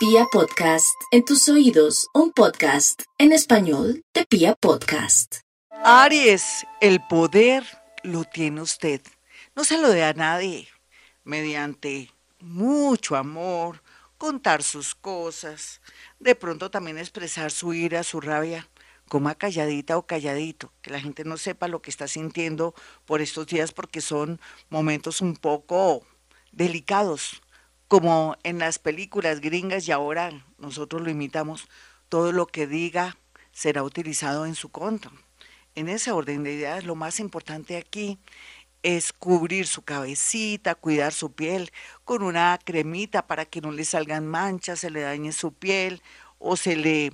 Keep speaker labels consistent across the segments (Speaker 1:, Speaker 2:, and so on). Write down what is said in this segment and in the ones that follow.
Speaker 1: Pia Podcast, en tus oídos, un podcast en español de Pia Podcast.
Speaker 2: Aries, el poder lo tiene usted. No se lo dé a nadie. Mediante mucho amor, contar sus cosas, de pronto también expresar su ira, su rabia, coma calladita o calladito, que la gente no sepa lo que está sintiendo por estos días porque son momentos un poco delicados, como en las películas gringas y ahora nosotros lo imitamos, todo lo que diga será utilizado en su contra. En ese orden de ideas, lo más importante aquí es cubrir su cabecita, cuidar su piel con una cremita para que no le salgan manchas, se le dañe su piel o se le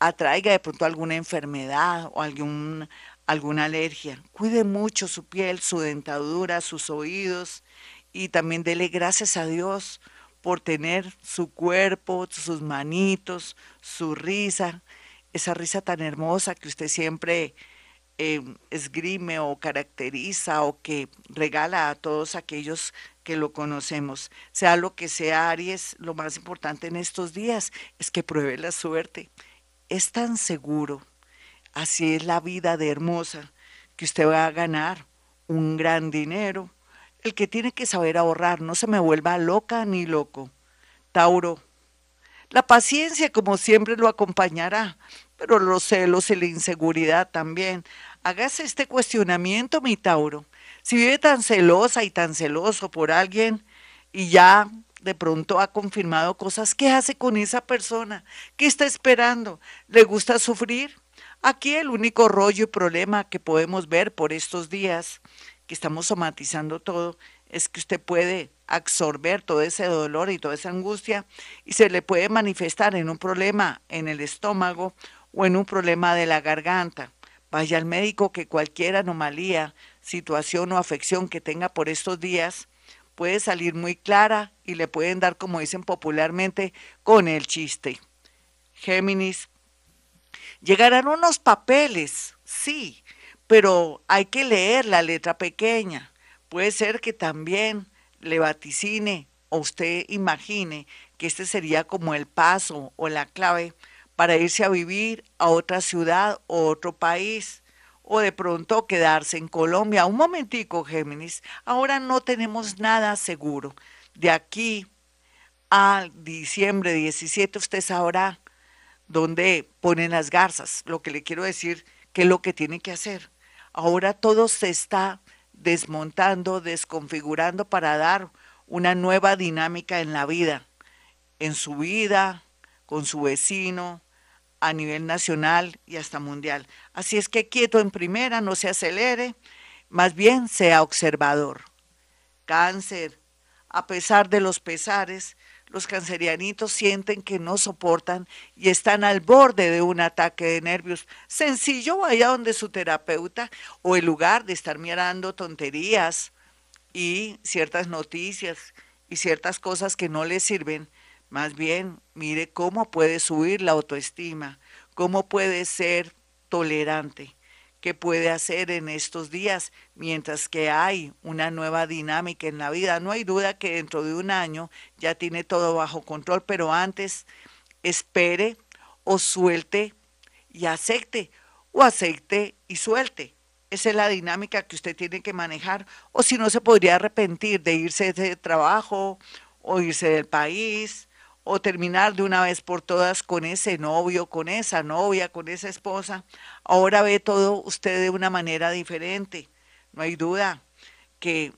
Speaker 2: atraiga de pronto alguna enfermedad o algún, alguna alergia. Cuide mucho su piel, su dentadura, sus oídos y también dele gracias a Dios por tener su cuerpo, sus manitos, su risa, esa risa tan hermosa que usted siempre eh, esgrime o caracteriza o que regala a todos aquellos que lo conocemos. Sea lo que sea Aries, lo más importante en estos días es que pruebe la suerte es tan seguro, así es la vida de hermosa, que usted va a ganar un gran dinero. El que tiene que saber ahorrar, no se me vuelva loca ni loco. Tauro, la paciencia como siempre lo acompañará, pero los celos y la inseguridad también. Hágase este cuestionamiento, mi Tauro. Si vive tan celosa y tan celoso por alguien y ya de pronto ha confirmado cosas, ¿qué hace con esa persona? ¿Qué está esperando? ¿Le gusta sufrir? Aquí el único rollo y problema que podemos ver por estos días, que estamos somatizando todo, es que usted puede absorber todo ese dolor y toda esa angustia y se le puede manifestar en un problema en el estómago o en un problema de la garganta. Vaya al médico que cualquier anomalía, situación o afección que tenga por estos días, puede salir muy clara y le pueden dar, como dicen popularmente, con el chiste. Géminis, llegarán unos papeles, sí, pero hay que leer la letra pequeña. Puede ser que también le vaticine o usted imagine que este sería como el paso o la clave para irse a vivir a otra ciudad o otro país o de pronto quedarse en Colombia. Un momentico, Géminis, ahora no tenemos nada seguro. De aquí a diciembre 17 usted sabrá dónde ponen las garzas. Lo que le quiero decir, qué es lo que tiene que hacer. Ahora todo se está desmontando, desconfigurando para dar una nueva dinámica en la vida, en su vida, con su vecino, a nivel nacional y hasta mundial. Así es que quieto en primera, no se acelere, más bien sea observador. Cáncer, a pesar de los pesares, los cancerianitos sienten que no soportan y están al borde de un ataque de nervios. Sencillo, vaya donde su terapeuta o el lugar de estar mirando tonterías y ciertas noticias y ciertas cosas que no le sirven, más bien, mire cómo puede subir la autoestima, cómo puede ser tolerante, qué puede hacer en estos días mientras que hay una nueva dinámica en la vida. No hay duda que dentro de un año ya tiene todo bajo control, pero antes espere o suelte y acepte o acepte y suelte. Esa es la dinámica que usted tiene que manejar. O si no, se podría arrepentir de irse de trabajo o irse del país o terminar de una vez por todas con ese novio, con esa novia, con esa esposa. Ahora ve todo usted de una manera diferente. No hay duda que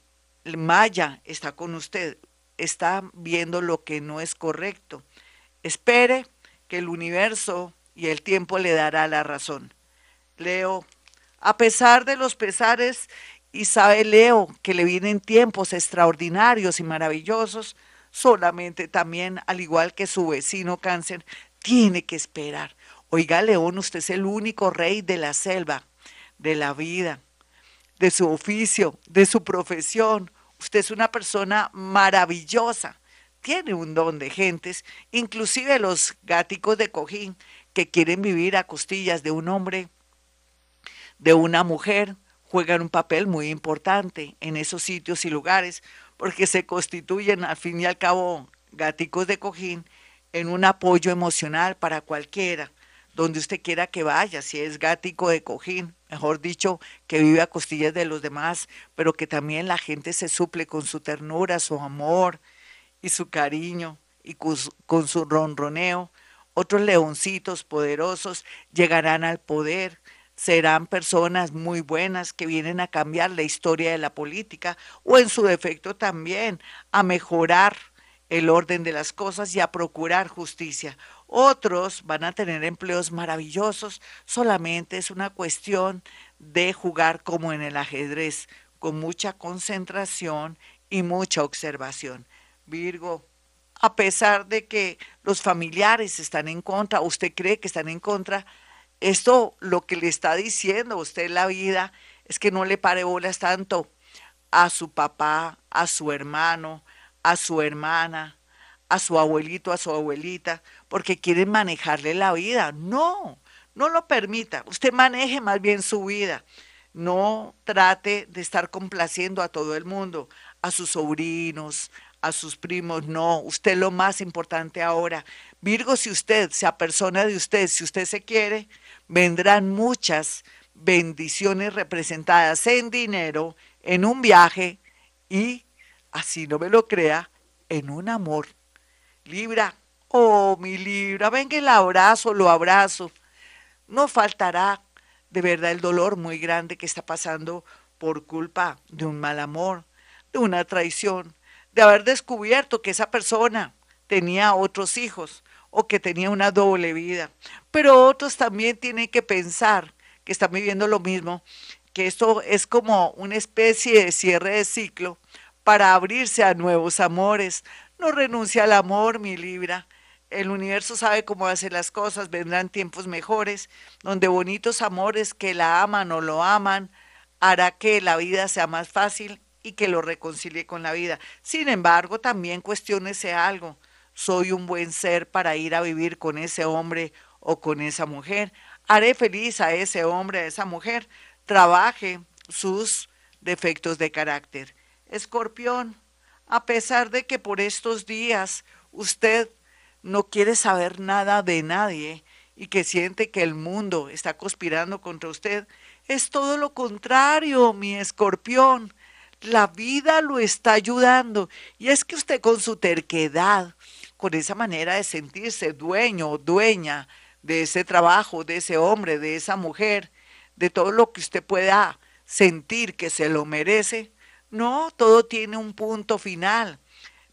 Speaker 2: Maya está con usted, está viendo lo que no es correcto. Espere que el universo y el tiempo le dará la razón. Leo, a pesar de los pesares, y sabe Leo que le vienen tiempos extraordinarios y maravillosos, solamente también, al igual que su vecino cáncer, tiene que esperar. Oiga, León, usted es el único rey de la selva, de la vida, de su oficio, de su profesión. Usted es una persona maravillosa. Tiene un don de gentes, inclusive los gáticos de cojín que quieren vivir a costillas de un hombre, de una mujer, juegan un papel muy importante en esos sitios y lugares porque se constituyen al fin y al cabo gaticos de cojín en un apoyo emocional para cualquiera, donde usted quiera que vaya, si es gático de cojín, mejor dicho, que vive a costillas de los demás, pero que también la gente se suple con su ternura, su amor y su cariño y con su ronroneo. Otros leoncitos poderosos llegarán al poder, serán personas muy buenas que vienen a cambiar la historia de la política o en su defecto también a mejorar el orden de las cosas y a procurar justicia. Otros van a tener empleos maravillosos, solamente es una cuestión de jugar como en el ajedrez, con mucha concentración y mucha observación. Virgo, a pesar de que los familiares están en contra, usted cree que están en contra, esto lo que le está diciendo a usted la vida es que no le pare bolas tanto a su papá, a su hermano, a su hermana, a su abuelito, a su abuelita, porque quieren manejarle la vida. No, no lo permita. Usted maneje más bien su vida. No trate de estar complaciendo a todo el mundo, a sus sobrinos, a sus primos. No, usted lo más importante ahora. Virgo, si usted sea persona de usted, si usted se quiere, vendrán muchas bendiciones representadas en dinero, en un viaje y, así no me lo crea, en un amor. Libra, oh mi Libra, venga el abrazo, lo abrazo. No faltará de verdad el dolor muy grande que está pasando por culpa de un mal amor, de una traición, de haber descubierto que esa persona tenía otros hijos o que tenía una doble vida. Pero otros también tienen que pensar que están viviendo lo mismo, que esto es como una especie de cierre de ciclo para abrirse a nuevos amores. No renuncia al amor, mi Libra. El universo sabe cómo hacer las cosas, vendrán tiempos mejores, donde bonitos amores que la aman o lo aman hará que la vida sea más fácil y que lo reconcilie con la vida. Sin embargo, también cuestionese algo soy un buen ser para ir a vivir con ese hombre o con esa mujer. Haré feliz a ese hombre, a esa mujer. Trabaje sus defectos de carácter. Escorpión, a pesar de que por estos días usted no quiere saber nada de nadie y que siente que el mundo está conspirando contra usted, es todo lo contrario, mi escorpión. La vida lo está ayudando y es que usted con su terquedad, con esa manera de sentirse dueño o dueña de ese trabajo, de ese hombre, de esa mujer, de todo lo que usted pueda sentir que se lo merece. No, todo tiene un punto final.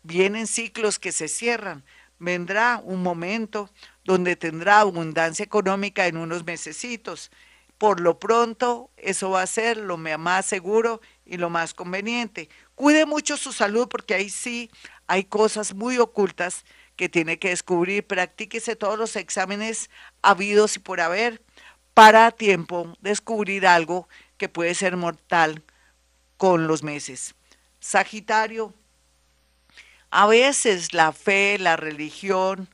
Speaker 2: Vienen ciclos que se cierran. Vendrá un momento donde tendrá abundancia económica en unos mesecitos. Por lo pronto, eso va a ser lo más seguro y lo más conveniente. Cuide mucho su salud porque ahí sí hay cosas muy ocultas que tiene que descubrir. Practíquese todos los exámenes habidos y por haber para a tiempo descubrir algo que puede ser mortal con los meses. Sagitario, a veces la fe, la religión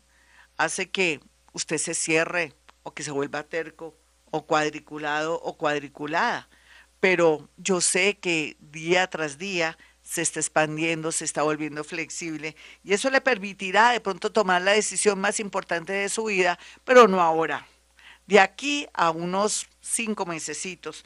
Speaker 2: hace que usted se cierre o que se vuelva terco o cuadriculado o cuadriculada. Pero yo sé que día tras día se está expandiendo, se está volviendo flexible y eso le permitirá de pronto tomar la decisión más importante de su vida, pero no ahora. De aquí a unos cinco mesecitos,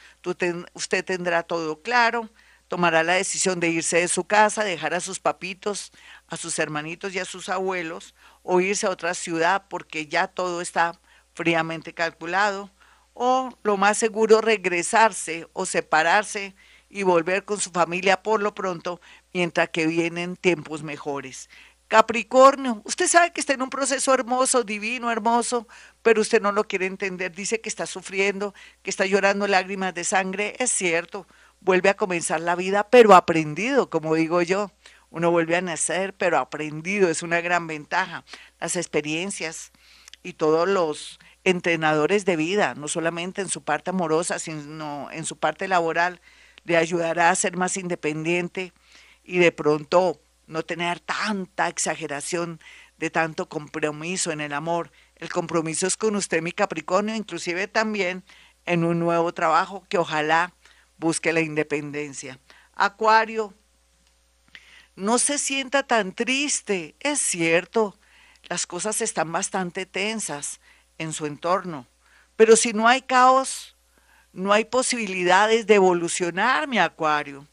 Speaker 2: usted tendrá todo claro, tomará la decisión de irse de su casa, dejar a sus papitos, a sus hermanitos y a sus abuelos, o irse a otra ciudad porque ya todo está fríamente calculado, o lo más seguro regresarse o separarse y volver con su familia por lo pronto, mientras que vienen tiempos mejores. Capricornio, usted sabe que está en un proceso hermoso, divino, hermoso, pero usted no lo quiere entender. Dice que está sufriendo, que está llorando lágrimas de sangre. Es cierto, vuelve a comenzar la vida, pero aprendido, como digo yo. Uno vuelve a nacer, pero aprendido, es una gran ventaja. Las experiencias y todos los entrenadores de vida, no solamente en su parte amorosa, sino en su parte laboral, le ayudará a ser más independiente y de pronto no tener tanta exageración de tanto compromiso en el amor. El compromiso es con usted, mi Capricornio, inclusive también en un nuevo trabajo que ojalá busque la independencia. Acuario, no se sienta tan triste, es cierto, las cosas están bastante tensas en su entorno. Pero si no hay caos, no hay posibilidades de evolucionar, mi acuario.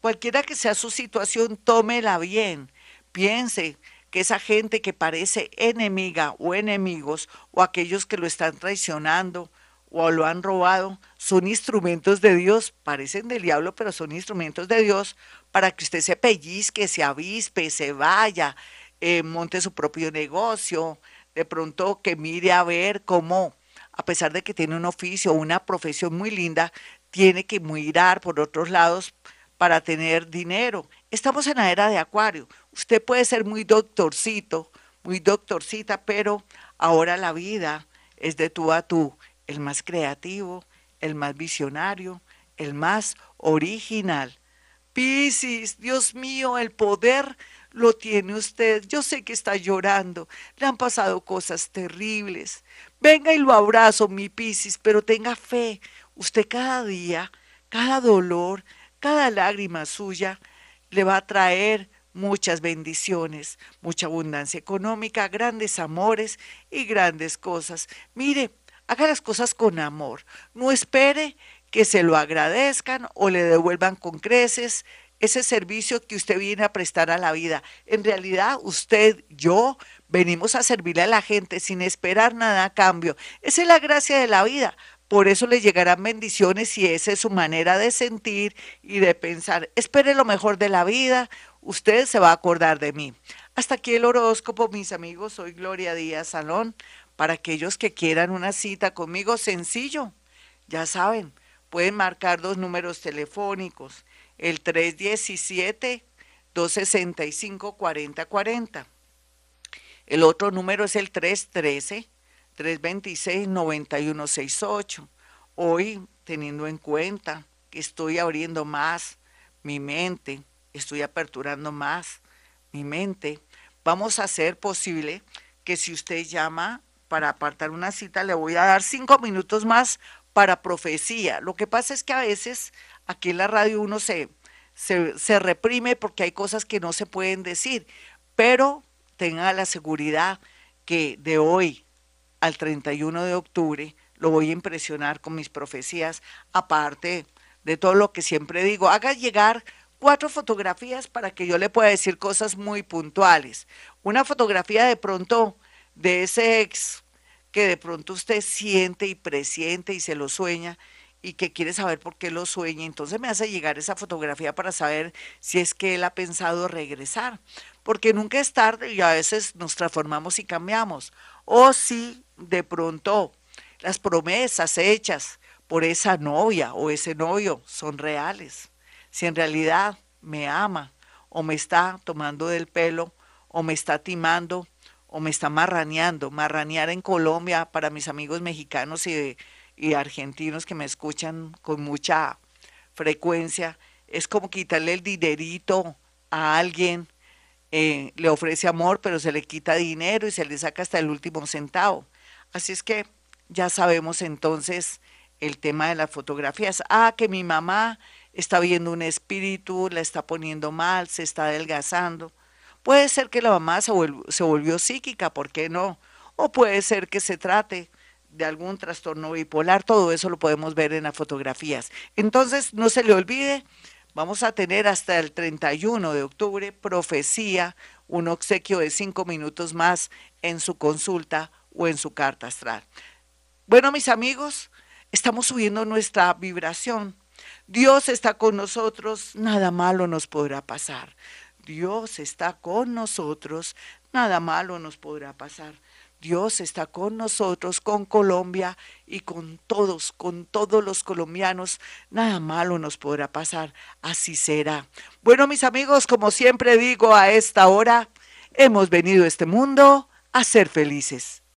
Speaker 2: Cualquiera que sea su situación, tómela bien. Piense que esa gente que parece enemiga o enemigos o aquellos que lo están traicionando o lo han robado son instrumentos de Dios, parecen del diablo, pero son instrumentos de Dios para que usted se pellizque, se avispe, se vaya, eh, monte su propio negocio, de pronto que mire a ver cómo, a pesar de que tiene un oficio, una profesión muy linda, tiene que mirar por otros lados para tener dinero. Estamos en la era de Acuario. Usted puede ser muy doctorcito, muy doctorcita, pero ahora la vida es de tú a tú, el más creativo, el más visionario, el más original. Piscis, Dios mío, el poder lo tiene usted. Yo sé que está llorando. Le han pasado cosas terribles. Venga y lo abrazo, mi Piscis, pero tenga fe. Usted cada día, cada dolor, cada lágrima suya le va a traer muchas bendiciones, mucha abundancia económica, grandes amores y grandes cosas. Mire, haga las cosas con amor. No espere que se lo agradezcan o le devuelvan con creces ese servicio que usted viene a prestar a la vida. En realidad, usted, yo, venimos a servirle a la gente sin esperar nada a cambio. Esa es la gracia de la vida. Por eso le llegarán bendiciones y esa es su manera de sentir y de pensar. Espere lo mejor de la vida, usted se va a acordar de mí. Hasta aquí el horóscopo, mis amigos. Soy Gloria Díaz Salón. Para aquellos que quieran una cita conmigo, sencillo. Ya saben, pueden marcar dos números telefónicos el 317-265-4040. El otro número es el 313-326-9168. Hoy, teniendo en cuenta que estoy abriendo más mi mente, estoy aperturando más mi mente, vamos a hacer posible que si usted llama para apartar una cita, le voy a dar cinco minutos más para profecía. Lo que pasa es que a veces aquí en la radio uno se, se, reprime porque hay cosas que no se pueden decir, pero tenga la seguridad que de hoy al 31 de octubre lo voy a impresionar con mis profecías, aparte de todo lo que siempre digo, haga llegar cuatro fotografías para que yo le pueda decir cosas muy puntuales. Una fotografía de pronto de ese ex que de pronto usted siente y presiente y se lo sueña y que quiere saber por qué lo sueña. Entonces me hace llegar esa fotografía para saber si es que él ha pensado regresar. Porque nunca es tarde y a veces nos transformamos y cambiamos. O si de pronto las promesas hechas por esa novia o ese novio son reales. Si en realidad me ama o me está tomando del pelo o me está timando o me está marraneando. Marranear en Colombia para mis amigos mexicanos y de y argentinos que me escuchan con mucha frecuencia, es como quitarle el dinerito a alguien, eh, le ofrece amor, pero se le quita dinero y se le saca hasta el último centavo. Así es que ya sabemos entonces el tema de las fotografías. Ah, que mi mamá está viendo un espíritu, la está poniendo mal, se está adelgazando. Puede ser que la mamá se, se volvió psíquica, ¿por qué no? O puede ser que se trate de algún trastorno bipolar, todo eso lo podemos ver en las fotografías. Entonces, no se le olvide, vamos a tener hasta el 31 de octubre profecía, un obsequio de cinco minutos más en su consulta o en su carta astral. Bueno, mis amigos, estamos subiendo nuestra vibración. Dios está con nosotros, nada malo nos podrá pasar. Dios está con nosotros, nada malo nos podrá pasar. Dios está con nosotros, con Colombia y con todos, con todos los colombianos. Nada malo nos podrá pasar. Así será. Bueno, mis amigos, como siempre digo a esta hora, hemos venido a este mundo a ser felices.